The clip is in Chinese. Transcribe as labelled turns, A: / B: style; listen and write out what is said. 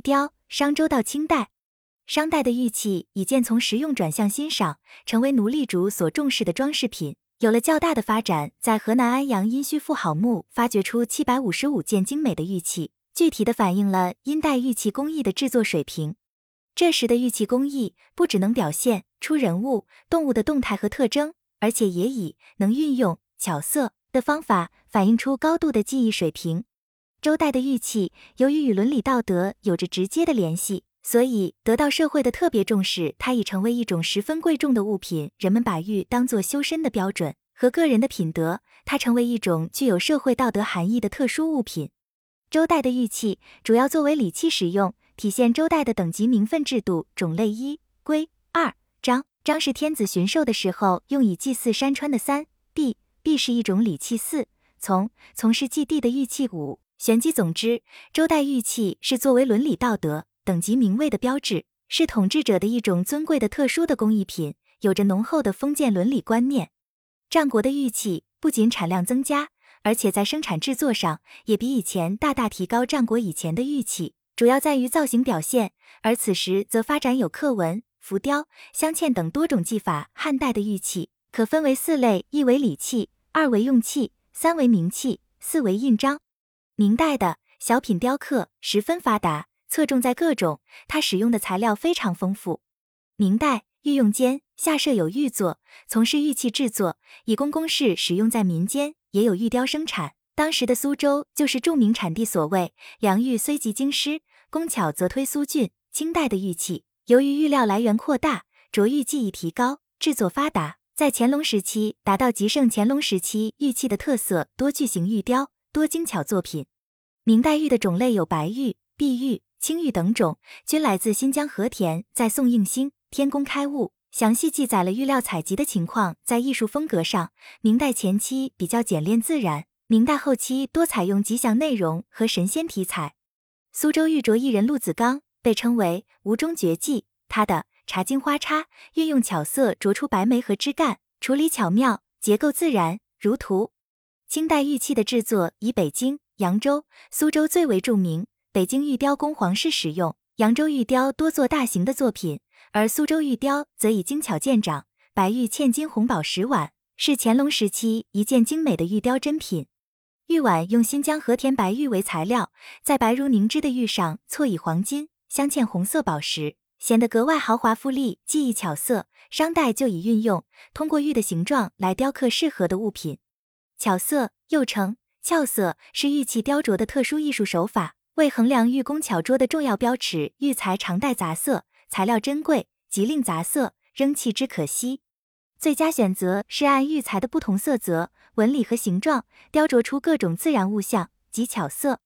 A: 雕，商周到清代，商代的玉器已渐从实用转向欣赏，成为奴隶主所重视的装饰品，有了较大的发展。在河南安阳殷墟妇好墓发掘出七百五十五件精美的玉器，具体的反映了殷代玉器工艺的制作水平。这时的玉器工艺不只能表现出人物、动物的动态和特征，而且也以能运用巧色的方法反映出高度的技艺水平。周代的玉器，由于与伦理道德有着直接的联系，所以得到社会的特别重视。它已成为一种十分贵重的物品，人们把玉当作修身的标准和个人的品德，它成为一种具有社会道德含义的特殊物品。周代的玉器主要作为礼器使用，体现周代的等级名分制度。种类一：规、二、章。章是天子巡狩的时候用以祭祀山川的三。璧，璧是一种礼器。四、从，从事祭地的玉器。五。玄机总之，周代玉器是作为伦理道德、等级名位的标志，是统治者的一种尊贵的特殊的工艺品，有着浓厚的封建伦理观念。战国的玉器不仅产量增加，而且在生产制作上也比以前大大提高。战国以前的玉器主要在于造型表现，而此时则发展有刻纹、浮雕、镶嵌等多种技法。汉代的玉器可分为四类：一为礼器，二为用器，三为名器，四为印章。明代的小品雕刻十分发达，侧重在各种，它使用的材料非常丰富。明代御用间下设有玉座，从事玉器制作，以供宫室使用。在民间也有玉雕生产。当时的苏州就是著名产地。所谓良玉虽及京师，工巧则推苏峻。清代的玉器由于玉料来源扩大，琢玉技艺提高，制作发达，在乾隆时期达到极盛。乾隆时期玉器的特色多巨型玉雕。多精巧作品，明代玉的种类有白玉、碧玉、青玉等种，均来自新疆和田。在宋应星《天工开物》详细记载了玉料采集的情况。在艺术风格上，明代前期比较简练自然，明代后期多采用吉祥内容和神仙题材。苏州玉镯艺人陆子刚被称为吴中绝技，他的茶金花叉运用巧色琢出白梅和枝干，处理巧妙，结构自然，如图。清代玉器的制作以北京、扬州、苏州最为著名。北京玉雕供皇室使用，扬州玉雕多做大型的作品，而苏州玉雕则以精巧见长。白玉嵌金红宝石碗是乾隆时期一件精美的玉雕珍品。玉碗用新疆和田白玉为材料，在白如凝脂的玉上错以黄金镶嵌红色宝石，显得格外豪华富丽，技艺巧色。商代就已运用通过玉的形状来雕刻适合的物品。巧色又称俏色，是玉器雕琢的特殊艺术手法，为衡量玉工巧拙的重要标尺。玉材常带杂色，材料珍贵，即令杂色扔弃之可惜。最佳选择是按玉材的不同色泽、纹理和形状，雕琢出各种自然物象及巧色。